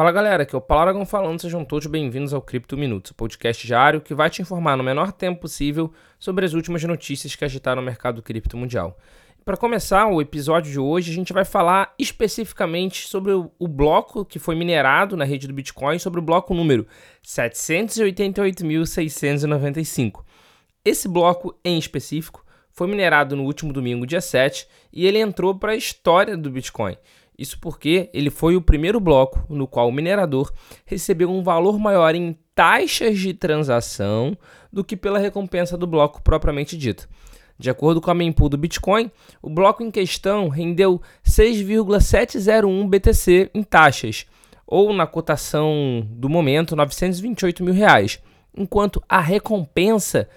Fala galera, aqui é o Paulo Aragão falando, sejam todos bem-vindos ao Cripto Minutos, podcast diário que vai te informar no menor tempo possível sobre as últimas notícias que agitaram o mercado cripto mundial. Para começar o episódio de hoje, a gente vai falar especificamente sobre o, o bloco que foi minerado na rede do Bitcoin, sobre o bloco número 788.695. Esse bloco em específico foi minerado no último domingo, dia 7, e ele entrou para a história do Bitcoin. Isso porque ele foi o primeiro bloco no qual o minerador recebeu um valor maior em taxas de transação do que pela recompensa do bloco propriamente dito. De acordo com a mempool do Bitcoin, o bloco em questão rendeu 6,701 BTC em taxas, ou na cotação do momento 928 mil reais, enquanto a recompensa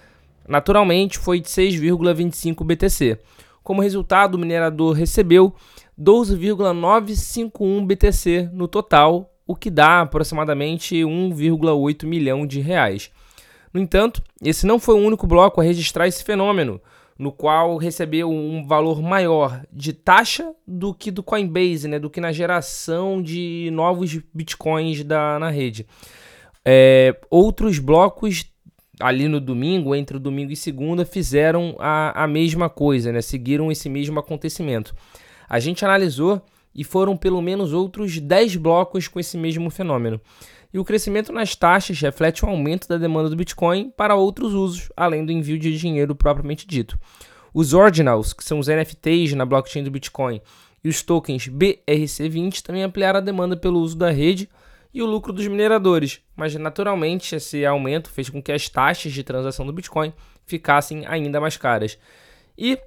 naturalmente foi de 6,25 BTC. Como resultado, o minerador recebeu 12,951 BTC no total, o que dá aproximadamente 1,8 milhão de reais. No entanto, esse não foi o único bloco a registrar esse fenômeno, no qual recebeu um valor maior de taxa do que do Coinbase, né, do que na geração de novos bitcoins da, na rede. É, outros blocos ali no domingo, entre domingo e segunda, fizeram a, a mesma coisa, né, seguiram esse mesmo acontecimento. A gente analisou e foram pelo menos outros 10 blocos com esse mesmo fenômeno. E o crescimento nas taxas reflete o aumento da demanda do Bitcoin para outros usos, além do envio de dinheiro propriamente dito. Os ordinals, que são os NFTs na blockchain do Bitcoin, e os tokens BRC20 também ampliaram a demanda pelo uso da rede e o lucro dos mineradores, mas naturalmente esse aumento fez com que as taxas de transação do Bitcoin ficassem ainda mais caras. E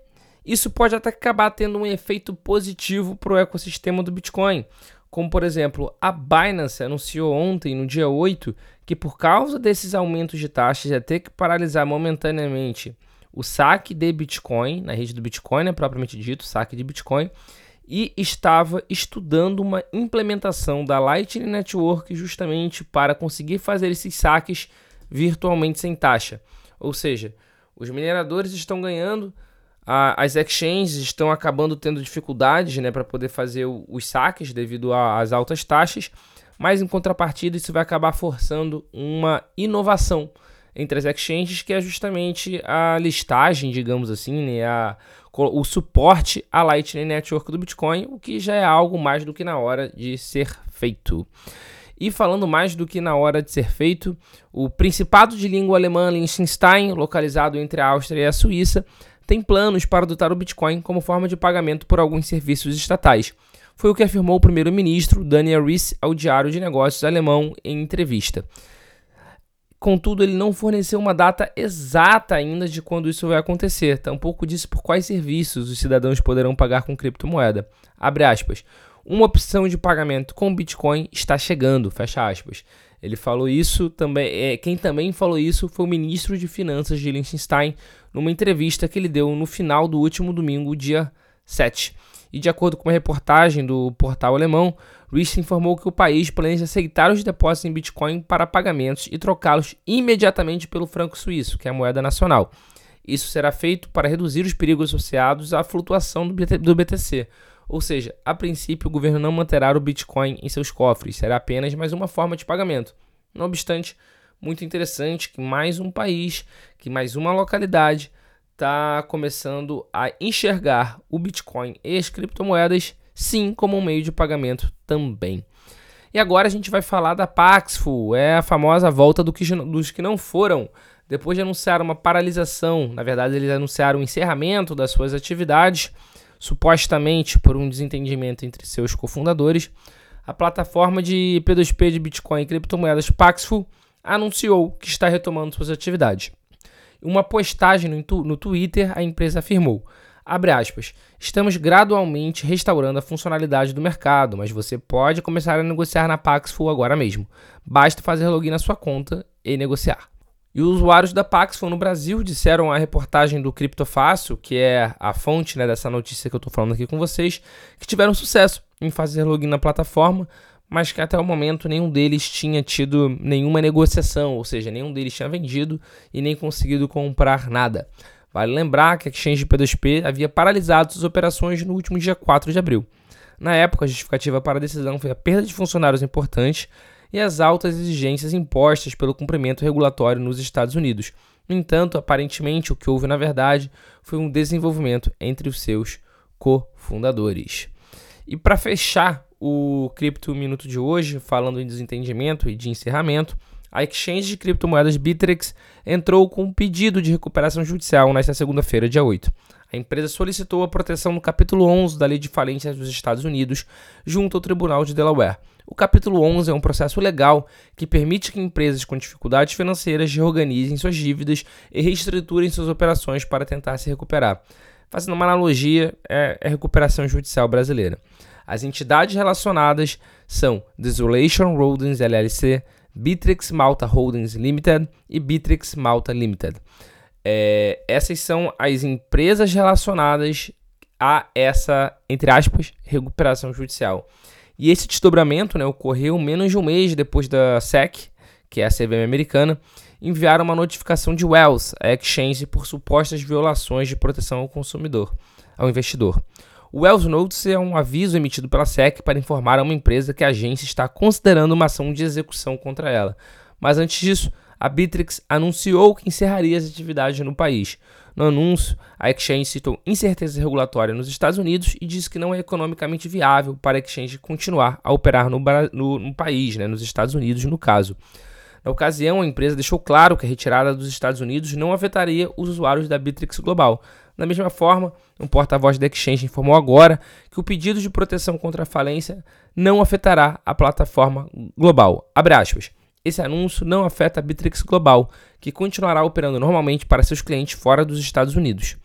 isso pode até acabar tendo um efeito positivo para o ecossistema do Bitcoin. Como, por exemplo, a Binance anunciou ontem, no dia 8, que por causa desses aumentos de taxas ia ter que paralisar momentaneamente o saque de Bitcoin, na rede do Bitcoin, né, propriamente dito, saque de Bitcoin, e estava estudando uma implementação da Lightning Network justamente para conseguir fazer esses saques virtualmente sem taxa. Ou seja, os mineradores estão ganhando a, as exchanges estão acabando tendo dificuldades né, para poder fazer o, os saques devido às altas taxas, mas em contrapartida isso vai acabar forçando uma inovação entre as exchanges, que é justamente a listagem, digamos assim, né, a, o suporte à Lightning Network do Bitcoin, o que já é algo mais do que na hora de ser feito. E falando mais do que na hora de ser feito, o Principado de Língua Alemã Liechtenstein, localizado entre a Áustria e a Suíça, tem planos para adotar o Bitcoin como forma de pagamento por alguns serviços estatais. Foi o que afirmou o primeiro-ministro Daniel Rees ao Diário de Negócios alemão em entrevista. Contudo, ele não forneceu uma data exata ainda de quando isso vai acontecer, tampouco disse por quais serviços os cidadãos poderão pagar com criptomoeda. Abre aspas. Uma opção de pagamento com Bitcoin está chegando, fecha aspas. Ele falou isso também. É, quem também falou isso foi o ministro de Finanças de Liechtenstein, numa entrevista que ele deu no final do último domingo, dia 7. E de acordo com uma reportagem do portal alemão, Rich informou que o país planeja aceitar os depósitos em Bitcoin para pagamentos e trocá-los imediatamente pelo franco suíço, que é a moeda nacional. Isso será feito para reduzir os perigos associados à flutuação do BTC, ou seja, a princípio o governo não manterá o Bitcoin em seus cofres, será apenas mais uma forma de pagamento. Não obstante, muito interessante que mais um país, que mais uma localidade está começando a enxergar o Bitcoin e as criptomoedas sim como um meio de pagamento também. E agora a gente vai falar da Paxful, é a famosa volta do que, dos que não foram. Depois de anunciar uma paralisação, na verdade eles anunciaram o encerramento das suas atividades, supostamente por um desentendimento entre seus cofundadores, a plataforma de P2P de Bitcoin e criptomoedas Paxful anunciou que está retomando suas atividades. Uma postagem no, no Twitter, a empresa afirmou: aspas, estamos gradualmente restaurando a funcionalidade do mercado, mas você pode começar a negociar na Paxful agora mesmo. Basta fazer login na sua conta e negociar. E os usuários da Paxful no Brasil disseram à reportagem do Criptofácil, que é a fonte né, dessa notícia que eu estou falando aqui com vocês, que tiveram sucesso em fazer login na plataforma, mas que até o momento nenhum deles tinha tido nenhuma negociação, ou seja, nenhum deles tinha vendido e nem conseguido comprar nada. Vale lembrar que a Exchange P2P havia paralisado suas operações no último dia 4 de abril. Na época, a justificativa para a decisão foi a perda de funcionários importantes e as altas exigências impostas pelo cumprimento regulatório nos Estados Unidos. No entanto, aparentemente, o que houve na verdade foi um desenvolvimento entre os seus cofundadores. E para fechar o Cripto Minuto de hoje, falando em desentendimento e de encerramento, a exchange de criptomoedas Bittrex entrou com um pedido de recuperação judicial nesta segunda-feira, dia 8. A empresa solicitou a proteção no capítulo 11 da Lei de Falências dos Estados Unidos junto ao Tribunal de Delaware. O capítulo 11 é um processo legal que permite que empresas com dificuldades financeiras reorganizem suas dívidas e reestruturem suas operações para tentar se recuperar. Fazendo uma analogia, é a recuperação judicial brasileira. As entidades relacionadas são Desolation Holdings LLC, Bitrix Malta Holdings Limited e Bitrix Malta Limited. É, essas são as empresas relacionadas a essa, entre aspas, recuperação judicial. E esse desdobramento né, ocorreu menos de um mês depois da SEC, que é a CVM americana, enviar uma notificação de Wells à exchange por supostas violações de proteção ao consumidor, ao investidor. O Wells Notice é um aviso emitido pela SEC para informar a uma empresa que a agência está considerando uma ação de execução contra ela. Mas antes disso, a Bitrix anunciou que encerraria as atividades no país. No anúncio, a exchange citou incerteza regulatória nos Estados Unidos e disse que não é economicamente viável para a exchange continuar a operar no, no, no país, né, nos Estados Unidos, no caso. Na ocasião, a empresa deixou claro que a retirada dos Estados Unidos não afetaria os usuários da Bitrix Global. Da mesma forma, um porta-voz da Exchange informou agora que o pedido de proteção contra a falência não afetará a plataforma global. Esse anúncio não afeta a Bitrix Global, que continuará operando normalmente para seus clientes fora dos Estados Unidos.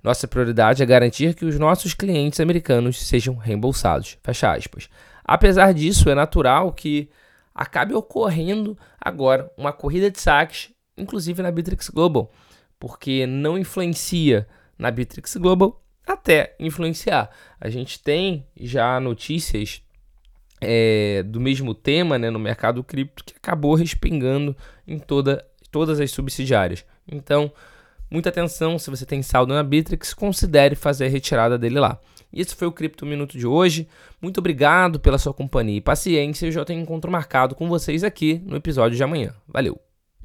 Nossa prioridade é garantir que os nossos clientes americanos sejam reembolsados. Fecha aspas. Apesar disso, é natural que acabe ocorrendo agora uma corrida de saques, inclusive na Bitrix Global, porque não influencia na Bitrix Global até influenciar. A gente tem já notícias é, do mesmo tema né, no mercado cripto que acabou respingando em toda, todas as subsidiárias. Então, muita atenção, se você tem saldo na Bitrix, considere fazer a retirada dele lá. E esse foi o Cripto Minuto de hoje. Muito obrigado pela sua companhia e paciência. Eu já tenho encontro marcado com vocês aqui no episódio de amanhã. Valeu!